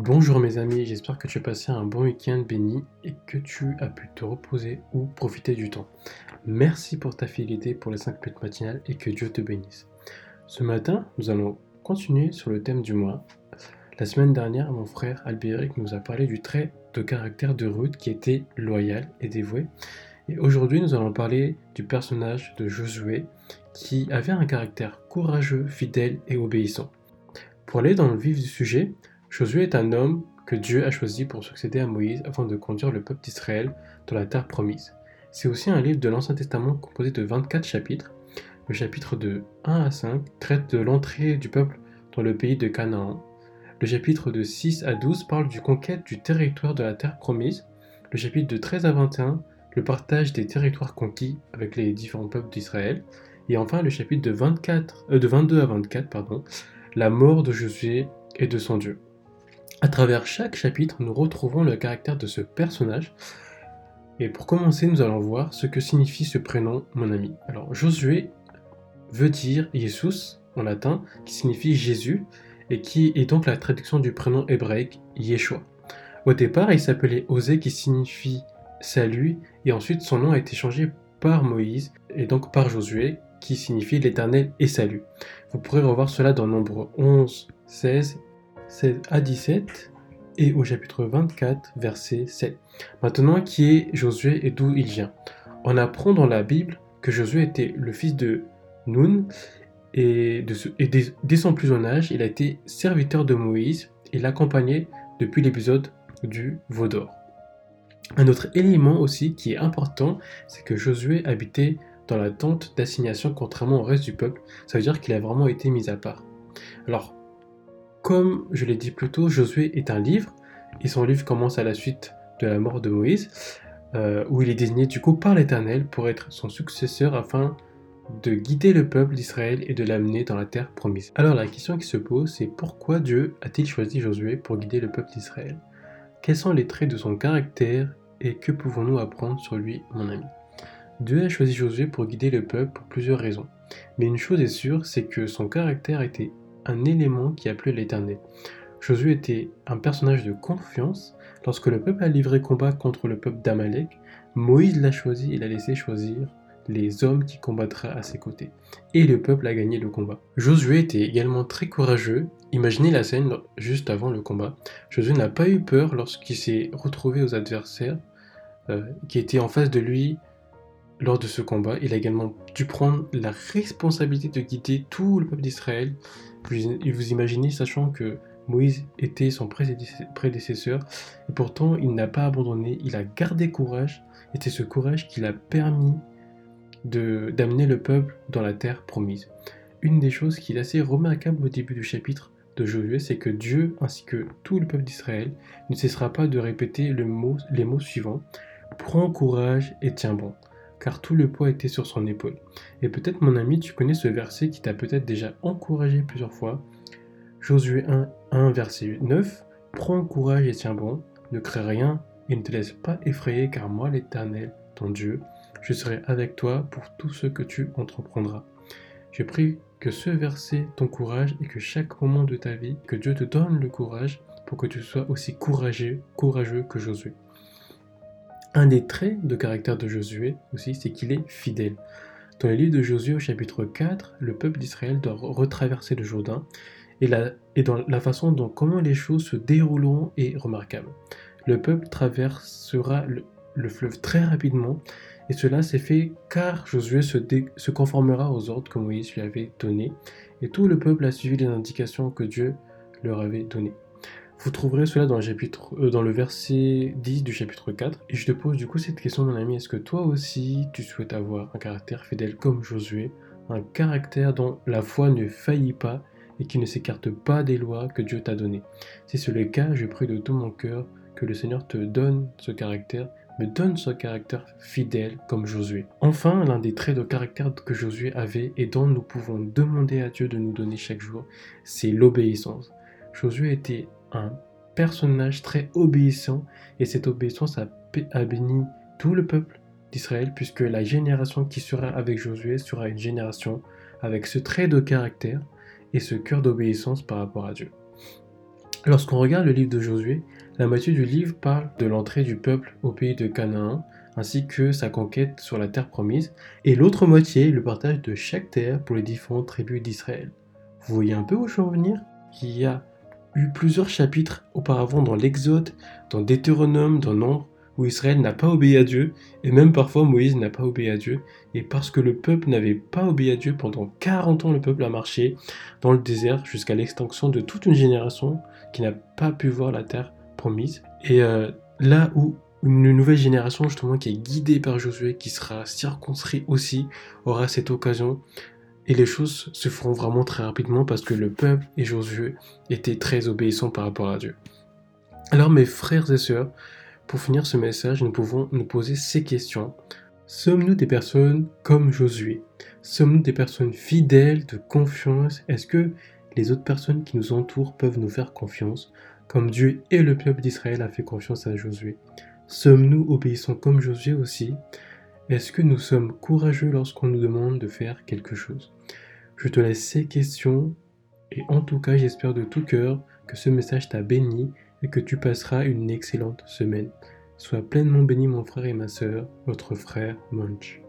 Bonjour mes amis, j'espère que tu as passé un bon week-end béni et que tu as pu te reposer ou profiter du temps. Merci pour ta fidélité pour les 5 minutes matinales et que Dieu te bénisse. Ce matin, nous allons continuer sur le thème du mois. La semaine dernière, mon frère Albéric nous a parlé du trait de caractère de Ruth qui était loyal et dévoué. Et aujourd'hui, nous allons parler du personnage de Josué qui avait un caractère courageux, fidèle et obéissant. Pour aller dans le vif du sujet, Josué est un homme que Dieu a choisi pour succéder à Moïse afin de conduire le peuple d'Israël dans la terre promise. C'est aussi un livre de l'Ancien Testament composé de 24 chapitres. Le chapitre de 1 à 5 traite de l'entrée du peuple dans le pays de Canaan. Le chapitre de 6 à 12 parle du conquête du territoire de la terre promise. Le chapitre de 13 à 21, le partage des territoires conquis avec les différents peuples d'Israël. Et enfin, le chapitre de, 24, euh, 22 à 24, pardon, la mort de Josué et de son Dieu. À travers chaque chapitre, nous retrouvons le caractère de ce personnage. Et pour commencer, nous allons voir ce que signifie ce prénom, mon ami. Alors, Josué veut dire Jesus en latin, qui signifie Jésus, et qui est donc la traduction du prénom hébraïque Yeshua. Au départ, il s'appelait Osée, qui signifie salut, et ensuite son nom a été changé par Moïse, et donc par Josué, qui signifie l'éternel et salut. Vous pourrez revoir cela dans Nombre 11, 16 16 à 17 et au chapitre 24, verset 7. Maintenant, qui est Josué et d'où il vient On apprend dans la Bible que Josué était le fils de Nun et, dès, son plus jeune âge, il a été serviteur de Moïse et l'accompagnait depuis l'épisode du veau d'or. Un autre élément aussi qui est important, c'est que Josué habitait dans la tente d'assignation contrairement au reste du peuple. Ça veut dire qu'il a vraiment été mis à part. Alors, comme je l'ai dit plus tôt, Josué est un livre, et son livre commence à la suite de la mort de Moïse, euh, où il est désigné du coup par l'Éternel pour être son successeur afin de guider le peuple d'Israël et de l'amener dans la terre promise. Alors la question qui se pose, c'est pourquoi Dieu a-t-il choisi Josué pour guider le peuple d'Israël? Quels sont les traits de son caractère et que pouvons-nous apprendre sur lui, mon ami? Dieu a choisi Josué pour guider le peuple pour plusieurs raisons. Mais une chose est sûre, c'est que son caractère était un élément qui a plu à l'Éternel. Josué était un personnage de confiance. Lorsque le peuple a livré combat contre le peuple d'Amalek, Moïse l'a choisi et l'a laissé choisir les hommes qui combattraient à ses côtés. Et le peuple a gagné le combat. Josué était également très courageux. Imaginez la scène juste avant le combat. Josué n'a pas eu peur lorsqu'il s'est retrouvé aux adversaires euh, qui étaient en face de lui lors de ce combat. Il a également dû prendre la responsabilité de guider tout le peuple d'Israël vous imaginez, sachant que Moïse était son prédécesseur, et pourtant il n'a pas abandonné, il a gardé courage, et c'est ce courage qui l'a permis d'amener le peuple dans la terre promise. Une des choses qui est assez remarquable au début du chapitre de Josué, c'est que Dieu ainsi que tout le peuple d'Israël ne cessera pas de répéter les mots suivants Prends courage et tiens bon car tout le poids était sur son épaule. Et peut-être mon ami, tu connais ce verset qui t'a peut-être déjà encouragé plusieurs fois. Josué 1, 1, verset 9. Prends courage et tiens bon, ne crains rien et ne te laisse pas effrayer, car moi, l'Éternel, ton Dieu, je serai avec toi pour tout ce que tu entreprendras. Je prie que ce verset t'encourage et que chaque moment de ta vie, que Dieu te donne le courage pour que tu sois aussi courageux, courageux que Josué. Un des traits de caractère de Josué aussi, c'est qu'il est fidèle. Dans le livre de Josué au chapitre 4, le peuple d'Israël doit retraverser le Jourdain et, et dans la façon dont comment les choses se dérouleront est remarquable. Le peuple traversera le, fleuve très rapidement et cela s'est fait car Josué se conformera aux ordres que Moïse lui avait donnés et tout le peuple a suivi les indications que Dieu leur avait données. Vous trouverez cela dans le, euh, verset 10 du chapitre 4. Et je te pose du coup cette question, mon ami. Est-ce que toi aussi, tu souhaites avoir un caractère fidèle comme Josué Un caractère dont la foi ne faillit pas et qui ne s'écarte pas des lois que Dieu t'a données? Si c'est le cas, je prie de tout mon cœur que le Seigneur te donne ce caractère, me donne ce caractère fidèle comme Josué. Enfin, l'un des traits de caractère que Josué avait et dont nous pouvons demander à Dieu de nous donner chaque jour, c'est l'obéissance. Josué était un personnage très obéissant et cette obéissance a, béni tout le peuple d'Israël puisque la génération qui sera avec Josué sera une génération avec ce trait de caractère et ce cœur d'obéissance par rapport à Dieu. Lorsqu'on regarde le livre de Josué, la moitié du livre parle de l'entrée du peuple au pays de Canaan, ainsi que sa conquête sur la terre promise, et l'autre moitié le partage de chaque terre pour les différentes tribus d'Israël. Vous voyez un peu où je veux en venir? Il y a eu plusieurs chapitres auparavant dans l'Exode, dans Deutéronome, dans Nombre, où Israël n'a pas obéi à Dieu, et même parfois Moïse n'a pas obéi à Dieu, et parce que le peuple n'avait pas obéi à Dieu, pendant 40 ans le peuple a marché dans le désert jusqu'à l'extinction de toute une génération qui n'a pas pu voir la terre promise. Et euh, là où une nouvelle génération justement qui est guidée par Josué, qui sera circonscrit aussi, aura cette occasion. Et les choses se feront vraiment très rapidement parce que le peuple et Josué étaient très obéissants par rapport à Dieu. Alors mes frères et sœurs, pour finir ce message, nous pouvons nous poser ces questions. Sommes-nous des personnes comme Josué? Sommes-nous des personnes fidèles, de confiance? Est-ce que les autres personnes qui nous entourent peuvent nous faire confiance, comme Dieu et le peuple d'Israël a fait confiance à Josué. Sommes-nous obéissants comme Josué aussi? Est-ce que nous sommes courageux lorsqu'on nous demande de faire quelque chose? Je te laisse ces questions et en tout cas j'espère de tout cœur que ce message t'a béni et que tu passeras une excellente semaine. Sois pleinement béni mon frère et ma sœur, votre frère Munch.